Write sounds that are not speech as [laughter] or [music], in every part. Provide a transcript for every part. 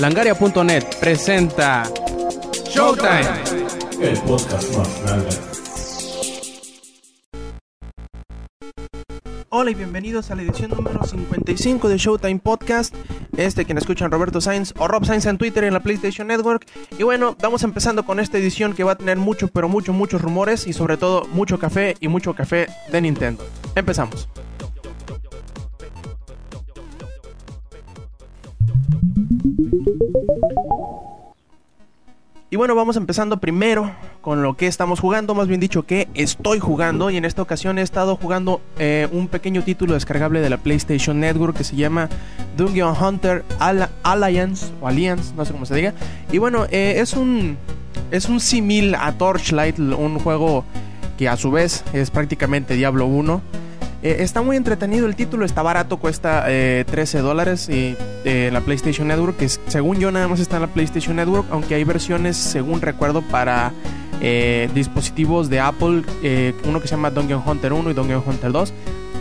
Langaria.net presenta Showtime. El podcast más grande. Hola y bienvenidos a la edición número 55 de Showtime Podcast. Este quien escuchan Roberto Sainz o Rob Sainz en Twitter en la PlayStation Network. Y bueno, vamos empezando con esta edición que va a tener mucho, pero mucho, muchos rumores y sobre todo mucho café y mucho café de Nintendo. Empezamos. Y bueno, vamos empezando primero con lo que estamos jugando, más bien dicho que estoy jugando. Y en esta ocasión he estado jugando eh, un pequeño título descargable de la PlayStation Network que se llama Dungeon Hunter Alliance o Alliance, no sé cómo se diga. Y bueno, eh, es un es un símil a Torchlight, un juego que a su vez es prácticamente Diablo 1. Eh, está muy entretenido el título, está barato, cuesta 13 dólares y la PlayStation Network, que según yo nada más está en la PlayStation Network, aunque hay versiones, según recuerdo, para eh, dispositivos de Apple, eh, uno que se llama Dungeon Hunter 1 y Dungeon Hunter 2.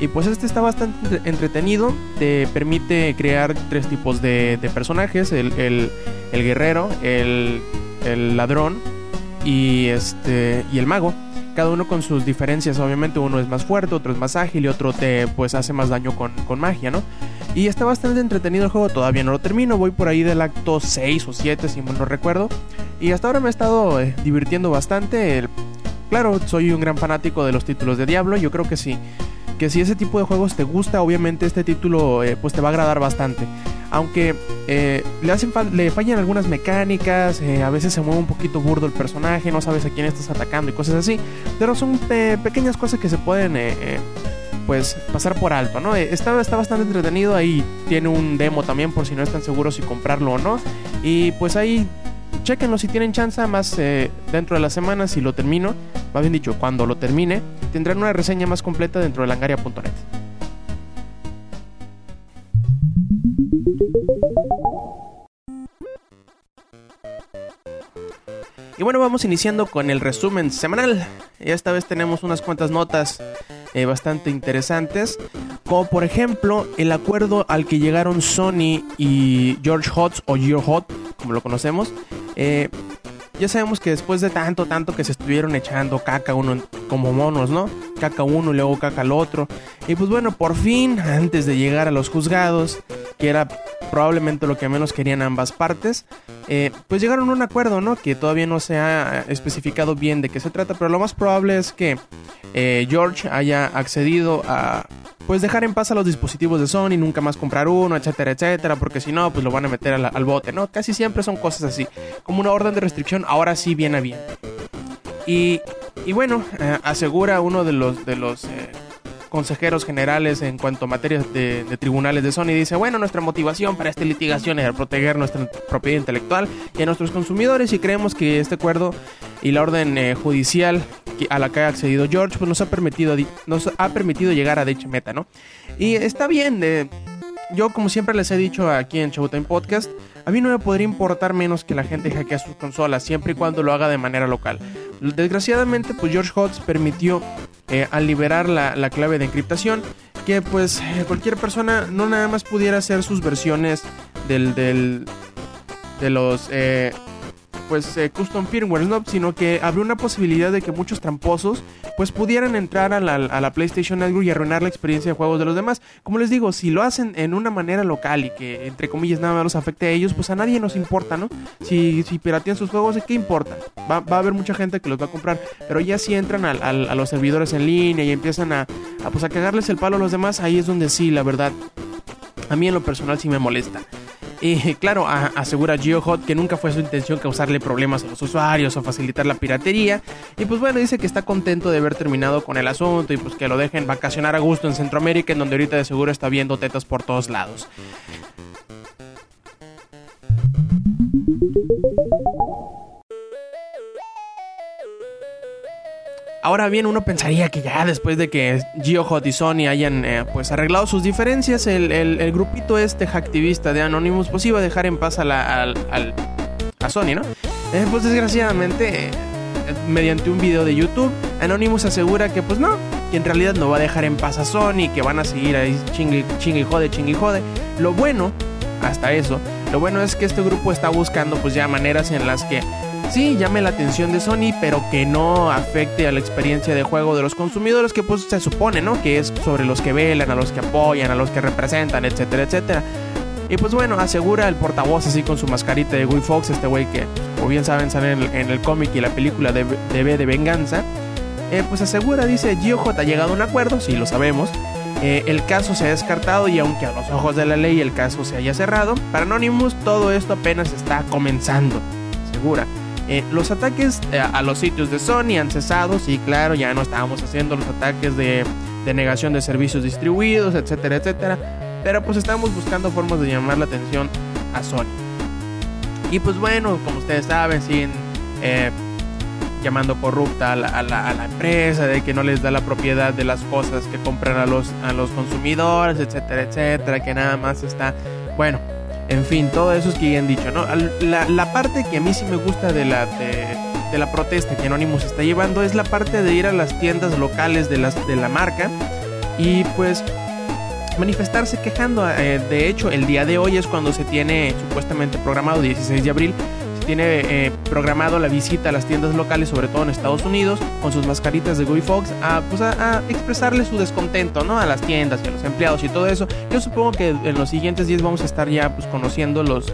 Y pues este está bastante entretenido, te permite crear tres tipos de, personajes, el, guerrero, el, el ladrón y, este, y el mago cada uno con sus diferencias, obviamente uno es más fuerte, otro es más ágil y otro te pues hace más daño con, magia, ¿no? Y está bastante entretenido el juego, todavía no lo termino, voy por ahí del acto 6 o 7 si mal no recuerdo. Y hasta ahora me he estado eh, divirtiendo bastante. claro, soy un gran fanático de los títulos de Diablo, yo creo que sí. Que si ese tipo de juegos te gusta, obviamente este título eh, pues te va a agradar bastante aunque eh, le, hacen le fallan algunas mecánicas, eh, a veces se mueve un poquito burdo el personaje, no sabes a quién estás atacando y cosas así, pero son eh, pequeñas cosas que se pueden pues pasar por alto, ¿no? Está, está bastante entretenido, ahí tiene un demo también por si no están seguros si comprarlo o no, y pues ahí chequenlo si tienen chance, más dentro de la semana si lo termino, más bien dicho, cuando lo termine, tendrán una reseña más completa dentro de langaria.net. Y bueno, vamos iniciando con el resumen semanal. Esta vez tenemos unas cuantas notas eh, bastante interesantes. Como por ejemplo el acuerdo al que llegaron Sony y George Hotz o George Hot, como lo conocemos. Eh, ya sabemos que después de tanto, tanto que se estuvieron echando caca uno como monos, ¿no? Caca uno y luego caca al otro. Y pues bueno, por fin, antes de llegar a los juzgados, que era probablemente lo que menos querían ambas partes, eh, pues llegaron a un acuerdo, ¿no? Que todavía no se ha especificado bien de qué se trata, pero lo más probable es que eh, George haya accedido a pues dejar en paz a los dispositivos de Sony, nunca más comprar uno, etcétera, etcétera, porque si no, pues lo van a meter al, bote, ¿no? Casi siempre son cosas así, como una orden de restricción, ahora sí viene bien. Y, y bueno, eh, asegura uno de los, de los consejeros generales en cuanto a materias de, tribunales de Sony dice, bueno, nuestra motivación para esta litigación es proteger nuestra propiedad intelectual y a nuestros consumidores y creemos que este acuerdo y la orden eh, judicial a la que ha accedido George pues nos ha permitido nos ha permitido llegar a dicha meta, ¿no? Y está bien, eh, yo como siempre les he dicho aquí en Showtime Podcast, a mí no me podría importar menos que la gente hackee sus consolas siempre y cuando lo haga de manera local. Desgraciadamente, pues George Hotz permitió eh, al liberar la, clave de encriptación que pues eh, cualquier persona no nada más pudiera hacer sus versiones del, del de los eh, pues eh, custom firmware, ¿no? Sino que abrió una posibilidad de que muchos tramposos pues pudieran entrar a la, PlayStation Network y arruinar la experiencia de juegos de los demás. Como les digo, si lo hacen en una manera local y que entre comillas nada más los afecte a ellos, pues a nadie nos importa, ¿no? Si, si piratean sus juegos, ¿qué importa? Va, a haber mucha gente que los va a comprar, pero ya si entran a, los servidores en línea y empiezan a, pues a cagarles el palo a los demás, ahí es donde sí, la verdad, a mí en lo personal sí me molesta. Y claro, asegura GeoHot que nunca fue su intención causarle problemas a los usuarios o facilitar la piratería. Y pues bueno, dice que está contento de haber terminado con el asunto y pues que lo dejen vacacionar a gusto en Centroamérica, en donde ahorita de seguro está viendo tetas por todos lados. Ahora bien, uno pensaría que ya después de que GeoHot y Sony hayan eh, pues arreglado sus diferencias, el, grupito este hacktivista de Anonymous pues iba a dejar en paz a, la, a Sony, ¿no? Eh, pues desgraciadamente, eh, mediante un video de YouTube, Anonymous asegura que pues no, que en realidad no va a dejar en paz a Sony, que van a seguir ahí chingue, chingue jode, chingue jode. Lo bueno, hasta eso, Lo bueno es que este grupo está buscando pues ya maneras en las que sí llame la atención de Sony, pero que no afecte a la experiencia de juego de los consumidores, que pues se supone, ¿no? Que es sobre los que velan, a los que apoyan, a los que representan, etcétera, etcétera. Y pues bueno, asegura el portavoz así con su mascarita de Guy Fox, este güey que, como bien saben, sale en el, cómic y la película de, de B de Venganza. Eh, pues asegura, dice, GOJ ha llegado a un acuerdo, sí lo sabemos. Eh, el caso se ha descartado y aunque a los ojos de la ley el caso se haya cerrado, para Anonymous todo esto apenas está comenzando, asegura. Eh, los ataques a los sitios de Sony han cesado, sí, claro, ya no estábamos haciendo los ataques de, negación de servicios distribuidos, etcétera, etcétera pero pues estamos buscando formas de llamar la atención a Sony. Y pues bueno, como ustedes saben, siguen eh, llamando corrupta a la, empresa, de que no les da la propiedad de las cosas que compran a los, a los consumidores, etcétera, etcétera, que nada más está... Bueno, en fin, todo eso es que ya han dicho, ¿no? La, parte que a mí sí me gusta de la, de, la protesta que Anonymous está llevando es la parte de ir a las tiendas locales de, las, de la marca y pues manifestarse quejando. Eh, de hecho, el día de hoy es cuando se tiene supuestamente programado, 16 de abril, tiene eh, programado la visita a las tiendas locales, sobre todo en Estados Unidos, con sus mascaritas de Guy Fox, a, pues a, expresarle su descontento ¿no? a las tiendas y a los empleados y todo eso. Yo supongo que en los siguientes días vamos a estar ya pues, conociendo los...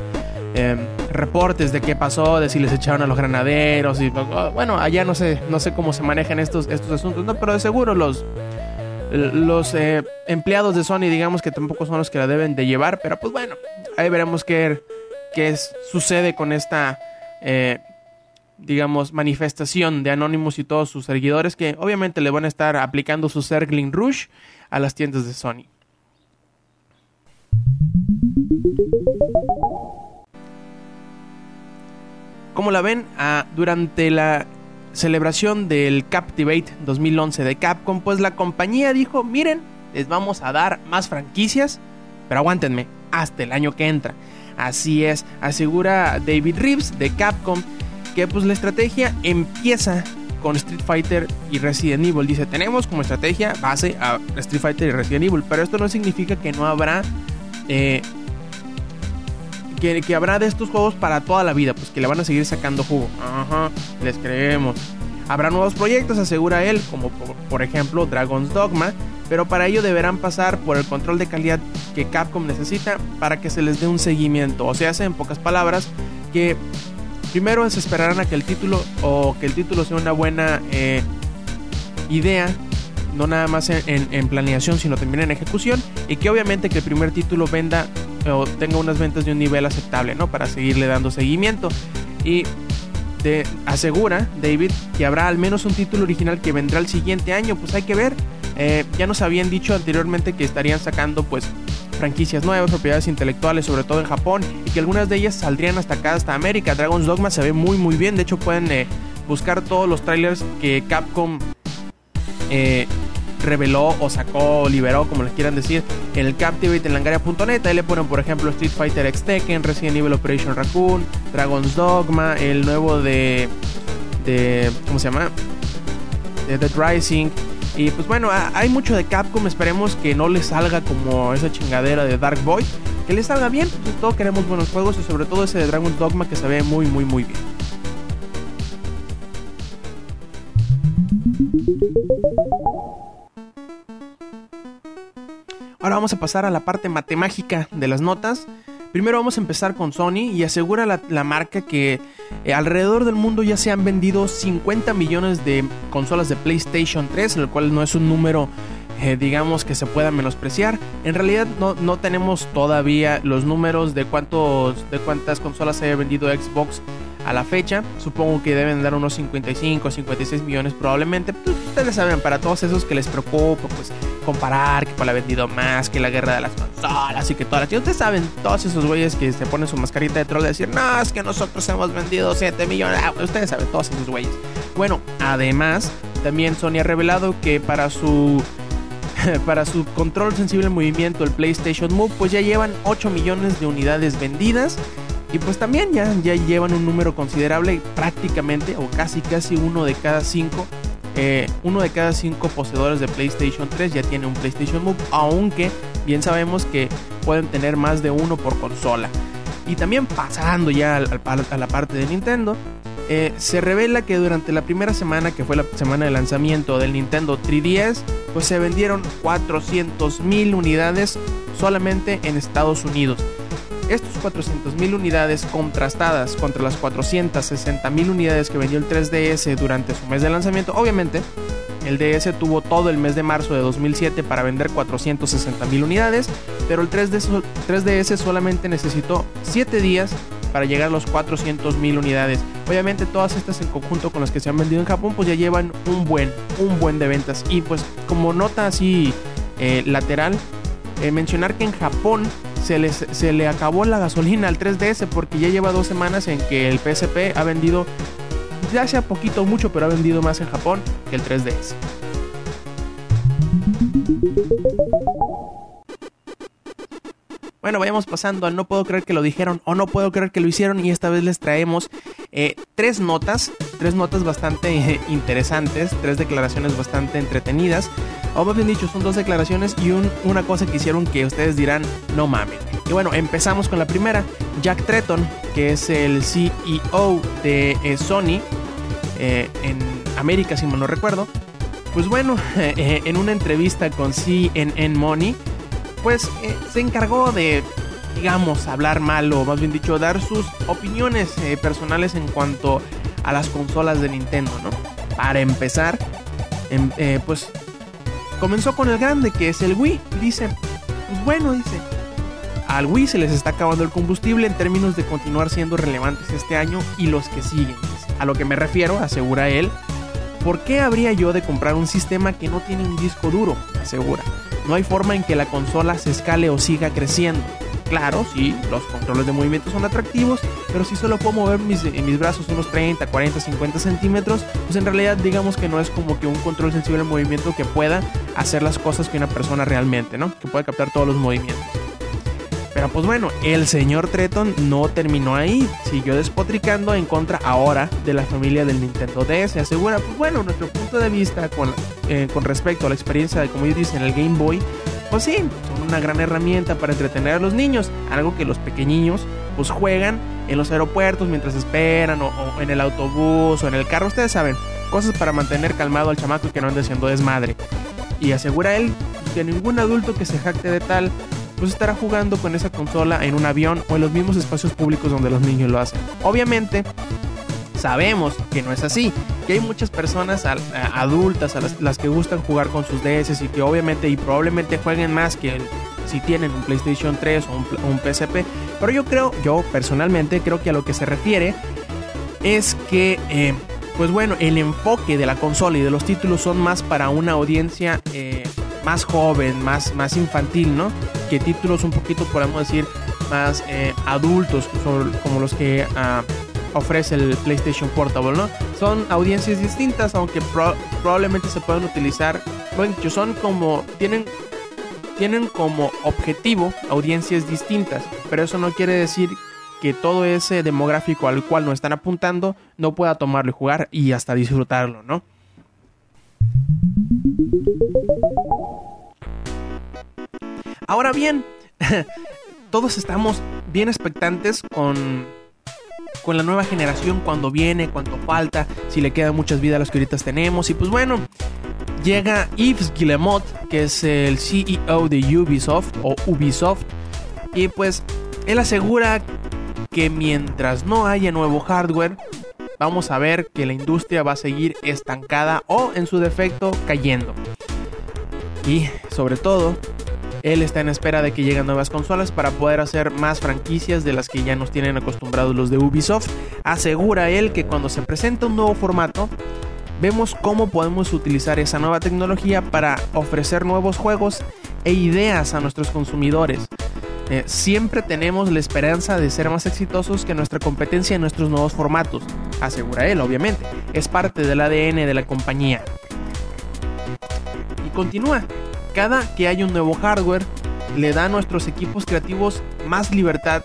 Em, reportes de qué pasó, de si les echaron a los granaderos y bueno, allá no sé, no sé cómo se manejan estos, estos asuntos, no, pero de seguro los, los eh, empleados de Sony, digamos que tampoco son los que la deben de llevar, pero pues bueno, ahí veremos qué, qué sucede con esta, eh, digamos, manifestación de Anonymous y todos sus seguidores que obviamente le van a estar aplicando su Circling Rush a las tiendas de Sony. Como la ven, ah, durante la celebración del Captivate 2011 de Capcom, pues la compañía dijo, miren, les vamos a dar más franquicias, pero aguántenme, hasta el año que entra. Así es, asegura David Reeves de Capcom que pues la estrategia empieza con Street Fighter y Resident Evil. Dice, tenemos como estrategia base a Street Fighter y Resident Evil, pero esto no significa que no habrá... Eh, que, habrá de estos juegos para toda la vida, pues que le van a seguir sacando jugo. Ajá, les creemos. Habrá nuevos proyectos, asegura él, como por, ejemplo Dragon's Dogma, pero para ello deberán pasar por el control de calidad que Capcom necesita para que se les dé un seguimiento. O sea, en pocas palabras, que primero se esperarán a que el título o que el título sea una buena eh, idea no nada más en, planeación, sino también en ejecución, y que obviamente que el primer título venda o tenga unas ventas de un nivel aceptable, ¿no? Para seguirle dando seguimiento. Y te asegura, David, que habrá al menos un título original que vendrá el siguiente año, pues hay que ver. Eh, ya nos habían dicho anteriormente que estarían sacando pues franquicias nuevas, propiedades intelectuales, sobre todo en Japón, y que algunas de ellas saldrían hasta acá, hasta América. Dragon's Dogma se ve muy muy bien, de hecho pueden eh, buscar todos los trailers que Capcom eh, reveló o sacó o liberó, como les quieran decir, en el Captivate en langaria.net. Ahí le ponen, por ejemplo, Street Fighter X Tekken, Resident Evil Operation Raccoon, Dragon's Dogma, el nuevo de. de ¿Cómo se llama? De Dead Rising. Y pues bueno, hay mucho de Capcom. Esperemos que no le salga como esa chingadera de Dark Boy. Que le salga bien. Pues todos queremos buenos juegos y sobre todo ese de Dragon's Dogma que se ve muy, muy, muy bien. Ahora vamos a pasar a la parte matemática de las notas. Primero vamos a empezar con Sony y asegura la, marca que eh, alrededor del mundo ya se han vendido 50 millones de consolas de PlayStation 3, el cual no es un número eh, digamos que se pueda menospreciar. En realidad no, no, tenemos todavía los números de cuántos de cuántas consolas haya vendido Xbox a la fecha. Supongo que deben dar unos 55 o 56 millones probablemente. Pues, ustedes saben, para todos esos que les preocupa, pues comparar, que para la vendido más, que la guerra de las consolas y que todas las... Ustedes saben, todos esos güeyes que se ponen su mascarita de troll de decir, no, es que nosotros hemos vendido 7 millones. Ah, ustedes saben, todos esos güeyes. Bueno, además, también Sony ha revelado que para su [laughs] para su control sensible en movimiento, el PlayStation Move, pues ya llevan 8 millones de unidades vendidas. Y pues también ya, ya llevan un número considerable, prácticamente, o casi casi uno de cada cinco eh, uno de cada cinco poseedores de PlayStation 3 ya tiene un PlayStation Move, aunque bien sabemos que pueden tener más de uno por consola. Y también pasando ya al- a la parte de Nintendo, eh, se revela que durante la primera semana, que fue la semana de lanzamiento del Nintendo 3DS, pues se vendieron 400 mil unidades solamente en Estados Unidos. Estos 400 mil unidades contrastadas contra las 460 mil unidades que vendió el 3DS durante su mes de lanzamiento, obviamente el DS tuvo todo el mes de marzo de 2007 para vender 460 mil unidades, pero el 3DS, 3DS solamente necesitó 7 días para llegar a los 400 mil unidades. Obviamente todas estas en conjunto con las que se han vendido en Japón pues ya llevan un buen, un buen de ventas. Y pues como nota así eh, lateral, eh, mencionar que en Japón se, se le acabó la gasolina al 3DS porque ya lleva dos semanas en que el PSP ha vendido, ya sea poquito o mucho, pero ha vendido más en Japón que el 3DS. Bueno, vayamos pasando al no puedo creer que lo dijeron o no puedo creer que lo hicieron y esta vez les traemos eh, tres notas, tres notas bastante eh, interesantes, tres declaraciones bastante entretenidas, o bien dicho, son dos declaraciones y un- una cosa que hicieron que ustedes dirán, no mames. Y bueno, empezamos con la primera, Jack Tretton, que es el CEO de eh, Sony en América, si mal no recuerdo, pues bueno, [laughs] en una entrevista con CNN Money, pues eh, se encargó de, digamos, hablar mal o más bien dicho, dar sus opiniones eh, personales en cuanto a las consolas de Nintendo, ¿no? Para empezar, em- eh, pues comenzó con el grande, que es el Wii. Dice, bueno, dice, al Wii se les está acabando el combustible en términos de continuar siendo relevantes este año y los que siguen. A lo que me refiero, asegura él, ¿por qué habría yo de comprar un sistema que no tiene un disco duro? Asegura. No hay forma en que la consola se escale o siga creciendo. Claro, sí, los controles de movimiento son atractivos, pero si solo puedo mover mis, mis brazos unos 30, 40, 50 centímetros, pues en realidad digamos que no es como que un control sensible al movimiento que pueda hacer las cosas que una persona realmente, ¿no? Que pueda captar todos los movimientos. Pero pues bueno, el señor Treton no terminó ahí, siguió despotricando en contra ahora de la familia del Nintendo DS. Asegura, pues bueno, nuestro punto de vista con, eh, respecto a la experiencia de, como ellos dicen, el Game Boy, pues sí, son una gran herramienta para entretener a los niños, algo que los pequeñiños pues juegan en los aeropuertos mientras esperan, o, en el autobús, o en el carro, ustedes saben, cosas para mantener calmado al chamaco que no ande haciendo desmadre. Y asegura él que ningún adulto que se jacte de tal pues estará jugando con esa consola en un avión o en los mismos espacios públicos donde los niños lo hacen. Obviamente, sabemos que no es así, que hay muchas personas adultas a las, que gustan jugar con sus DS y que obviamente y probablemente jueguen más que si tienen un PlayStation 3 o un, un PSP, pero yo creo, yo personalmente creo que a lo que se refiere es que, eh, pues bueno, el enfoque de la consola y de los títulos son más para una audiencia eh, más joven, más, más infantil, ¿no? Que títulos un poquito, podemos decir, más eh, adultos, como los que ah, ofrece el PlayStation Portable, ¿no? Son audiencias distintas, aunque pro- probablemente se puedan utilizar, bueno, son como, tienen tienen como objetivo audiencias distintas, pero eso no quiere decir que todo ese demográfico al cual nos están apuntando no pueda tomarlo y jugar y hasta disfrutarlo, ¿no? Ahora bien, [laughs] todos estamos bien expectantes con, con la nueva generación, cuando viene, cuánto falta, si le quedan muchas vidas a las que ahorita tenemos. Y pues bueno, llega Yves Guillemot, que es el CEO de Ubisoft o Ubisoft, y pues él asegura que mientras no haya nuevo hardware, vamos a ver que la industria va a seguir estancada o en su defecto cayendo. Y sobre todo, él está en espera de que lleguen nuevas consolas para poder hacer más franquicias de las que ya nos tienen acostumbrados los de Ubisoft. Asegura él que cuando se presenta un nuevo formato, vemos cómo podemos utilizar esa nueva tecnología para ofrecer nuevos juegos e ideas a nuestros consumidores. Eh, siempre tenemos la esperanza de ser más exitosos que nuestra competencia en nuestros nuevos formatos, asegura él, obviamente. Es parte del ADN de la compañía. Y continúa. Cada que hay un nuevo hardware, le da a nuestros equipos creativos más libertad,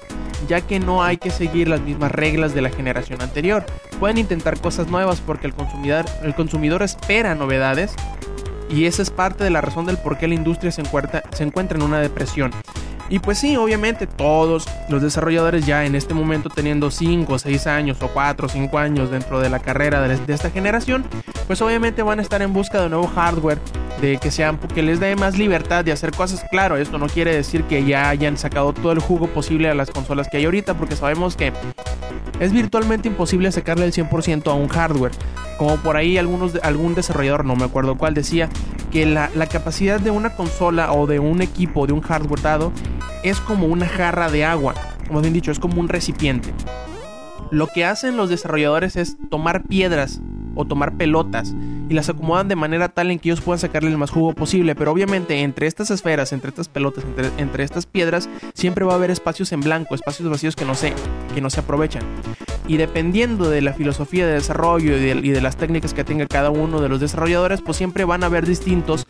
ya que no hay que seguir las mismas reglas de la generación anterior. Pueden intentar cosas nuevas porque el consumidor, espera novedades y esa es parte de la razón del por qué la industria se encuentra, se encuentra en una depresión. Y pues sí, obviamente todos los desarrolladores ya en este momento teniendo 5 o 6 años o 4 o 5 años dentro de la carrera de, esta generación, pues obviamente van a estar en busca de nuevo hardware, de que sean que les dé más libertad de hacer cosas. Claro, esto no quiere decir que ya hayan sacado todo el jugo posible a las consolas que hay ahorita, porque sabemos que es virtualmente imposible sacarle el 100% a un hardware. Como por ahí algunos, algún desarrollador, no me acuerdo cuál, decía que la, la capacidad de una consola o de un equipo, de un hardware dado, es como una jarra de agua. Como bien dicho, es como un recipiente. Lo que hacen los desarrolladores es tomar piedras o tomar pelotas y las acomodan de manera tal en que ellos puedan sacarle el más jugo posible. Pero obviamente entre estas esferas, entre estas pelotas, entre, entre estas piedras, siempre va a haber espacios en blanco, espacios vacíos que no que no se aprovechan. Y dependiendo de la filosofía de desarrollo y de, las técnicas que tenga cada uno de los desarrolladores, pues siempre van a haber distintos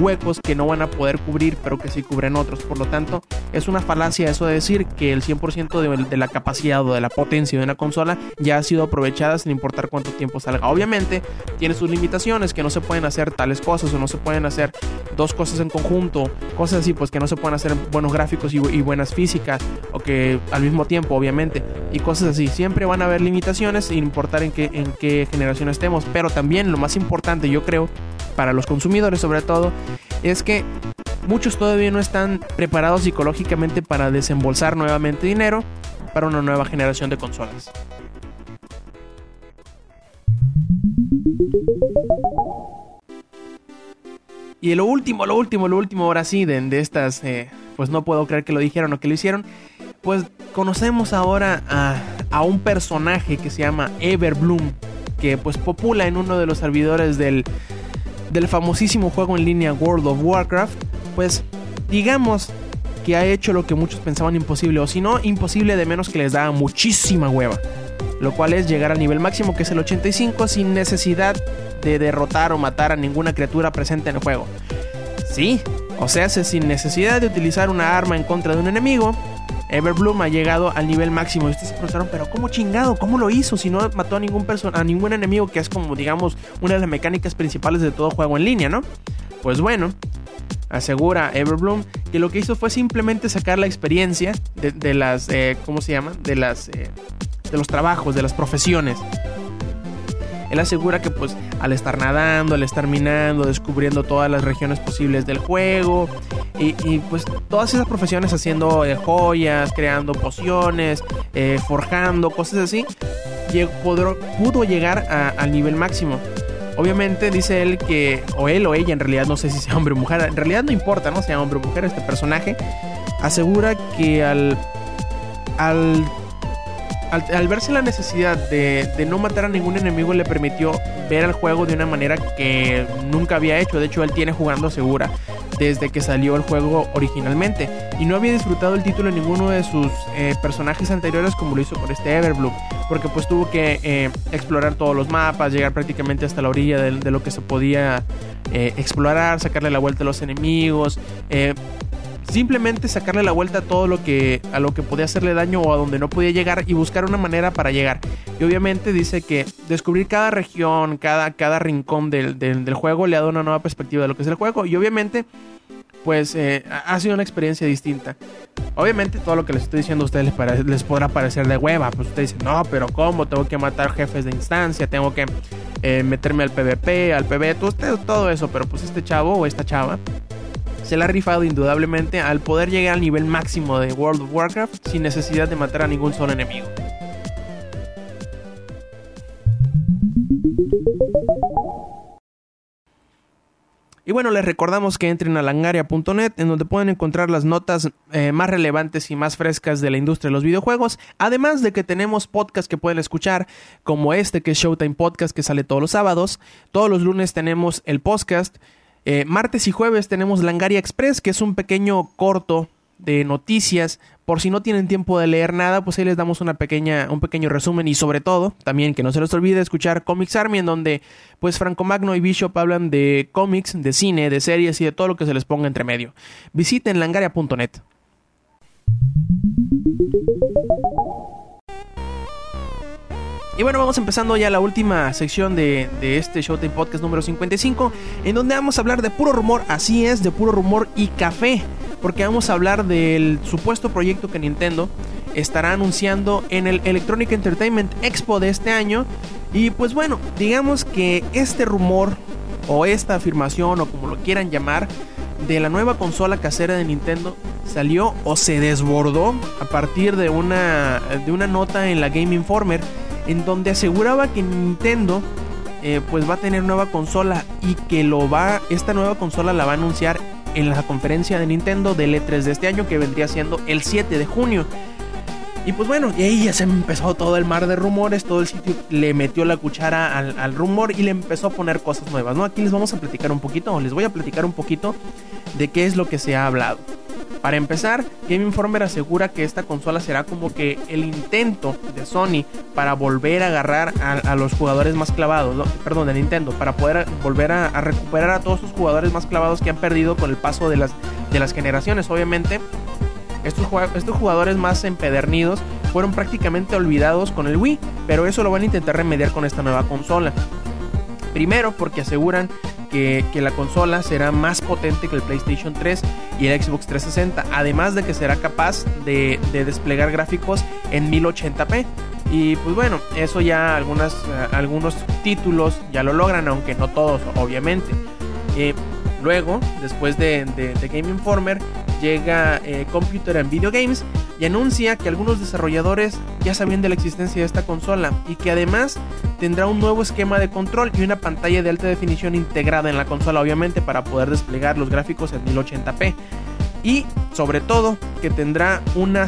huecos que no van a poder cubrir, pero que sí cubren otros. Por lo tanto, es una falacia eso de decir que el 100% de, de, la capacidad o de la potencia de una consola ya ha sido aprovechada sin importar cuánto tiempo salga. Obviamente, tiene sus limitaciones, que no se pueden hacer tales cosas o no se pueden hacer dos cosas en conjunto, cosas así, pues que no se pueden hacer buenos gráficos y, y buenas físicas, o que al mismo tiempo, obviamente, y cosas así. Siempre van a haber limitaciones sin importar en qué, en qué generación estemos, pero también lo más importante, yo creo, para los consumidores sobre todo, es que muchos todavía no están preparados psicológicamente para desembolsar nuevamente dinero para una nueva generación de consolas. Y lo último, lo último, lo último, ahora sí, de, de estas, eh, pues no puedo creer que lo dijeron o que lo hicieron. Pues conocemos ahora a, a un personaje que se llama Everbloom, que pues popula en uno de los servidores del, del famosísimo juego en línea World of Warcraft, pues digamos que ha hecho lo que muchos pensaban imposible, o si no, imposible de menos que les da muchísima hueva. Lo cual es llegar al nivel máximo que es el 85 sin necesidad de derrotar o matar a ninguna criatura presente en el juego. Sí, o sea, sin necesidad de utilizar una arma en contra de un enemigo, Everbloom ha llegado al nivel máximo. Y ustedes se preguntaron, pero ¿cómo chingado? ¿Cómo lo hizo? Si no mató a ningún, a ningún enemigo, que es como, digamos, una de las mecánicas principales de todo juego en línea, ¿no? Pues bueno, asegura Everbloom que lo que hizo fue simplemente sacar la experiencia de, las, eh, ¿cómo se llama? De las, eh, de los trabajos, de las profesiones. Él asegura que pues al estar nadando, al estar minando, descubriendo todas las regiones posibles del juego y, pues todas esas profesiones haciendo eh, joyas, creando pociones, eh, forjando, cosas así, pudo, llegar al nivel máximo. Obviamente dice él que, o él o ella, en realidad no sé si sea hombre o mujer, en realidad no importa, ¿no? Sea hombre o mujer, este personaje asegura que al al, al, verse la necesidad de, no matar a ningún enemigo le permitió ver el juego de una manera que nunca había hecho. De hecho, él tiene jugando segura desde que salió el juego originalmente y no había disfrutado el título en ninguno de sus eh, personajes anteriores como lo hizo con este Everbloom porque pues tuvo que eh, explorar todos los mapas llegar prácticamente hasta la orilla de, de lo que se podía eh, explorar sacarle la vuelta a los enemigos simplemente sacarle la vuelta a todo lo que a lo que podía hacerle daño o a donde no podía llegar y buscar una manera para llegar. Y obviamente dice que descubrir cada región, cada, cada rincón del, del, juego le ha dado una nueva perspectiva de lo que es el juego. Y obviamente, pues eh, ha sido una experiencia distinta. Obviamente todo lo que les estoy diciendo a ustedes les, les podrá parecer de hueva. Pues ustedes dicen, no, pero ¿cómo? Tengo que matar jefes de instancia, tengo que eh, meterme al PvP, al PvE, todo, todo eso. Pero pues este chavo o esta chava se la ha rifado indudablemente al poder llegar al nivel máximo de World of Warcraft sin necesidad de matar a ningún solo enemigo. Y bueno, les recordamos que entren a langaria.net en donde pueden encontrar las notas eh, más relevantes y más frescas de la industria de los videojuegos. Además de que tenemos podcasts que pueden escuchar, como este que es Showtime Podcast que sale todos los sábados. Todos los lunes tenemos el podcast. Eh, martes y jueves tenemos Langaria Express, que es un pequeño corto de noticias. Por si no tienen tiempo de leer nada, pues ahí les damos una pequeña, un pequeño resumen y sobre todo, también que no se les olvide escuchar Comics Army, en donde pues Franco Magno y Bishop hablan de cómics, de cine, de series y de todo lo que se les ponga entre medio. Visiten langaria.net. Y bueno, vamos empezando ya la última sección de, de, este Showtime Podcast número 55, en donde vamos a hablar de puro rumor, así es, de puro rumor y café, porque vamos a hablar del supuesto proyecto que Nintendo estará anunciando en el Electronic Entertainment Expo de este año. Y pues bueno, digamos que este rumor o esta afirmación o como lo quieran llamar de la nueva consola casera de Nintendo salió o se desbordó a partir de una, de una nota en la Game Informer en donde aseguraba que Nintendo eh, pues va a tener nueva consola y que lo va esta nueva consola la va a anunciar en la conferencia de Nintendo del E3 de este año que vendría siendo el 7 de junio. Y pues bueno, y ahí ya se empezó todo el mar de rumores, todo el sitio le metió la cuchara al, rumor y le empezó a poner cosas nuevas, ¿no? Aquí les vamos a platicar un poquito, o les voy a platicar un poquito de qué es lo que se ha hablado. Para empezar, Game Informer asegura que esta consola será como que el intento de Sony para volver a agarrar a, los jugadores más clavados, perdón, de Nintendo, para poder volver a, recuperar a todos los jugadores más clavados que han perdido con el paso de las, de las generaciones. Obviamente, estos, estos jugadores más empedernidos fueron prácticamente olvidados con el Wii, pero eso lo van a intentar remediar con esta nueva consola. Primero porque aseguran que, la consola será más potente que el PlayStation 3 y el Xbox 360, además de que será capaz de, de desplegar gráficos en 1080p. Y pues bueno, eso ya uh, algunos títulos ya lo logran, aunque no todos, obviamente. Eh, luego, después de, de, de, Game Informer, llega eh, Computer and Video Games y anuncia que algunos desarrolladores ya sabían de la existencia de esta consola y que además tendrá un nuevo esquema de control y una pantalla de alta definición integrada en la consola, obviamente para poder desplegar los gráficos en 1080p. Y sobre todo que tendrá una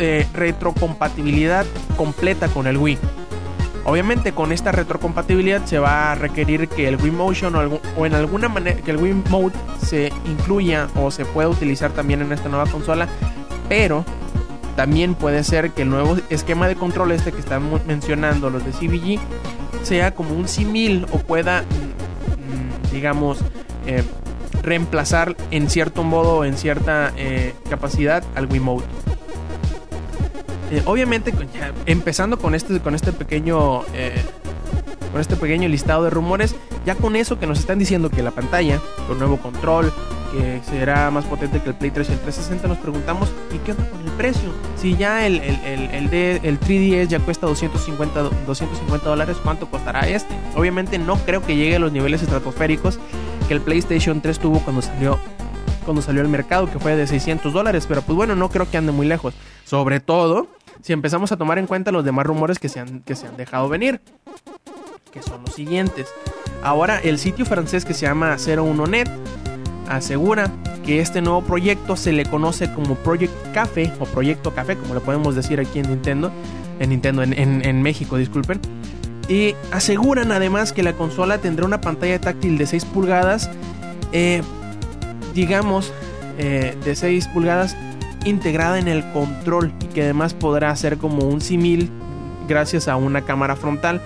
eh, retrocompatibilidad completa con el Wii. Obviamente con esta retrocompatibilidad se va a requerir que el Wii Motion o, en alguna manera que el Wii Mode se incluya o se pueda utilizar también en esta nueva consola, pero también puede ser que el nuevo esquema de control este que estamos mencionando los de CBG sea como un simil o pueda mm, digamos eh, reemplazar en cierto modo en cierta eh, capacidad al Wii Mode. Eh, obviamente, empezando con este, con este pequeño. Con este pequeño listado de rumores, ya con eso que nos están diciendo que la pantalla, con nuevo control, que será más potente que el Play 3 y el 360, nos preguntamos, ¿y qué onda con el precio? Si ya el, el, el, el, de, el 3DS ya cuesta 250, 250 dólares, ¿cuánto costará este? Obviamente no creo que llegue a los niveles estratosféricos que el PlayStation 3 tuvo cuando salió cuando salió al mercado, que fue de 600 dólares, pero pues bueno, no creo que ande muy lejos. Sobre todo si empezamos a tomar en cuenta los demás rumores que se han, que se han dejado venir, que son los siguientes. Ahora, el sitio francés que se llama 01net asegura que este nuevo proyecto se le conoce como Project Café o Proyecto Café, como lo podemos decir aquí en Nintendo, en Nintendo, en, México, disculpen. Y aseguran además que la consola tendrá una pantalla táctil de 6 pulgadas, eh, digamos, eh, de 6 pulgadas integrada en el control y que además podrá ser como un simil gracias a una cámara frontal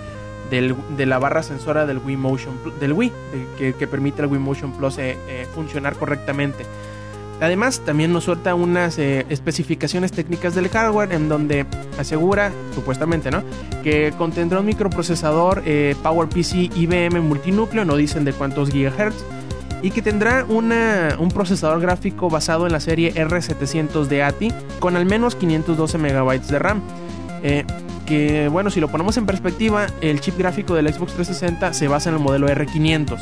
del, de la barra sensora del Wii Motion del Wii que, permite al Wii Motion Plus eh, eh, funcionar correctamente. Además, también nos suelta unas eh, especificaciones técnicas del hardware en donde asegura, supuestamente, ¿no? Que contendrá un microprocesador PowerPC IBM multinúcleo, no dicen de cuántos gigahertz, y que tendrá una, un procesador gráfico basado en la serie R700 de ATI con al menos 512 MB de RAM. Que bueno, si lo ponemos en perspectiva, el chip gráfico del Xbox 360 se basa en el modelo R500.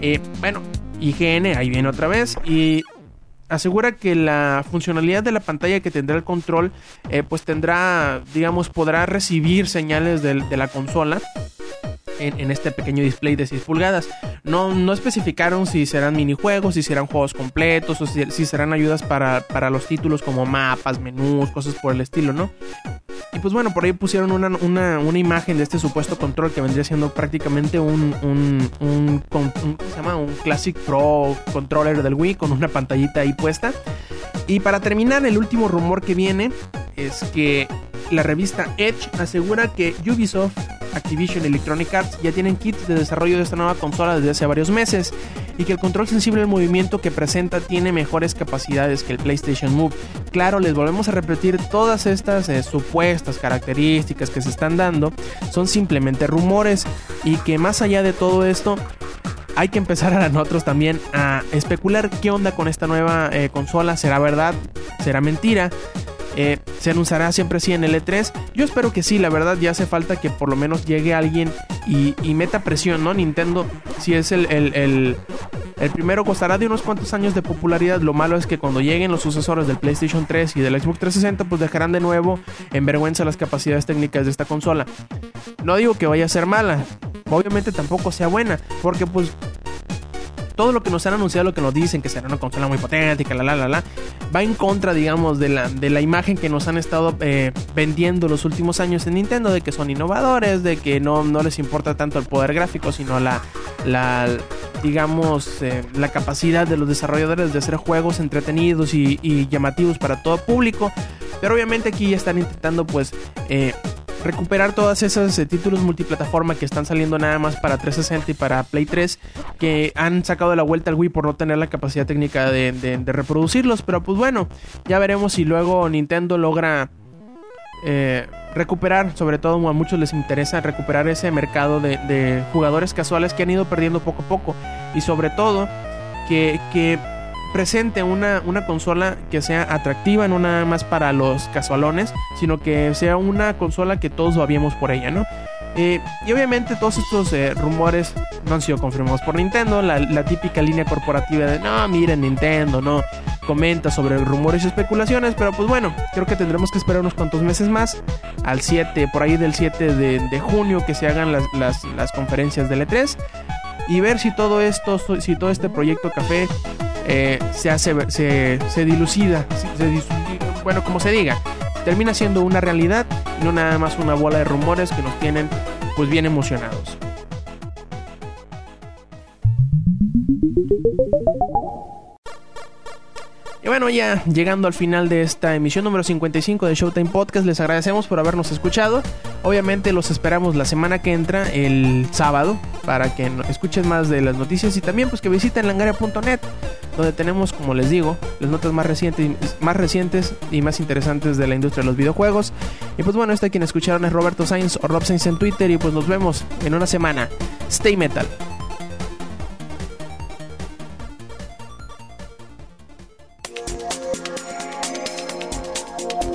Eh, bueno, IGN, ahí viene otra vez, y asegura que la funcionalidad de la pantalla que tendrá el control, eh, pues tendrá, digamos, podrá recibir señales de, la consola en, en, este pequeño display de 6 pulgadas. No, no especificaron si serán minijuegos, si serán juegos completos o si, si serán ayudas para, para, los títulos como mapas, menús, cosas por el estilo, ¿no? Pues bueno, por ahí pusieron una, una, una imagen de este supuesto control que vendría siendo prácticamente un, un, un, un Classic Pro controller del Wii con una pantallita ahí puesta. Y para terminar, el último rumor que viene es que la revista Edge asegura que Ubisoft Activision y Electronic Arts ya tienen kits de desarrollo de esta nueva consola desde hace varios meses y que el control sensible al movimiento que presenta tiene mejores capacidades que el PlayStation Move. Claro, les volvemos a repetir todas estas eh, supuestas características que se están dando son simplemente rumores y que más allá de todo esto hay que empezar a nosotros también a especular qué onda con esta nueva eh, consola, será verdad, será mentira. Eh, ¿Se anunciará siempre así en el E3? Yo espero que sí, la verdad ya hace falta que por lo menos llegue alguien y, meta presión, ¿no? Nintendo, si es el, el, el, primero, costará de unos cuantos años de popularidad. Lo malo es que cuando lleguen los sucesores del PlayStation 3 y del Xbox 360, pues dejarán de nuevo en vergüenza las capacidades técnicas de esta consola. No digo que vaya a ser mala, obviamente tampoco sea buena, porque pues todo lo que nos han anunciado, lo que nos dicen, que será una consola muy potente la la la la, va en contra, digamos, de la, de la imagen que nos han estado eh, vendiendo los últimos años en Nintendo, de que son innovadores, de que no, no les importa tanto el poder gráfico, sino la, la digamos, eh, la capacidad de los desarrolladores de hacer juegos entretenidos y, y llamativos para todo público. Pero obviamente aquí ya están intentando, pues, eh, recuperar todas esas eh, títulos multiplataforma que están saliendo nada más para 360 y para Play 3 que han sacado de la vuelta al Wii por no tener la capacidad técnica de, reproducirlos. Pero pues bueno ya veremos si luego Nintendo logra eh, recuperar sobre todo a muchos les interesa recuperar ese mercado de, de jugadores casuales que han ido perdiendo poco a poco. Y sobre todo que, que presente una, una consola que sea atractiva, no nada más para los casualones, sino que sea una consola que todos vabiemos por ella, ¿no? Eh, y obviamente todos estos eh, rumores no han sido confirmados por Nintendo, la, típica línea corporativa de no, miren Nintendo, no, comenta sobre rumores y especulaciones, pero pues bueno, creo que tendremos que esperar unos cuantos meses más, al 7, por ahí del 7 de, junio que se hagan las, las, las conferencias del E3 y ver si todo esto, si todo este proyecto café eh, se hace, se, se dilucida, bueno, como se diga, termina siendo una realidad y no nada más una bola de rumores que nos tienen pues bien emocionados. Bueno, ya llegando al final de esta emisión número 55 de Showtime Podcast, les agradecemos por habernos escuchado. Obviamente los esperamos la semana que entra, el sábado, para que escuchen más de las noticias y también pues que visiten langaria.net, donde tenemos, como les digo, las notas más recientes, más recientes y más interesantes de la industria de los videojuegos. Y pues bueno, este quien escucharon es Roberto Sainz o Rob Sainz en Twitter y pues nos vemos en una semana. Stay metal.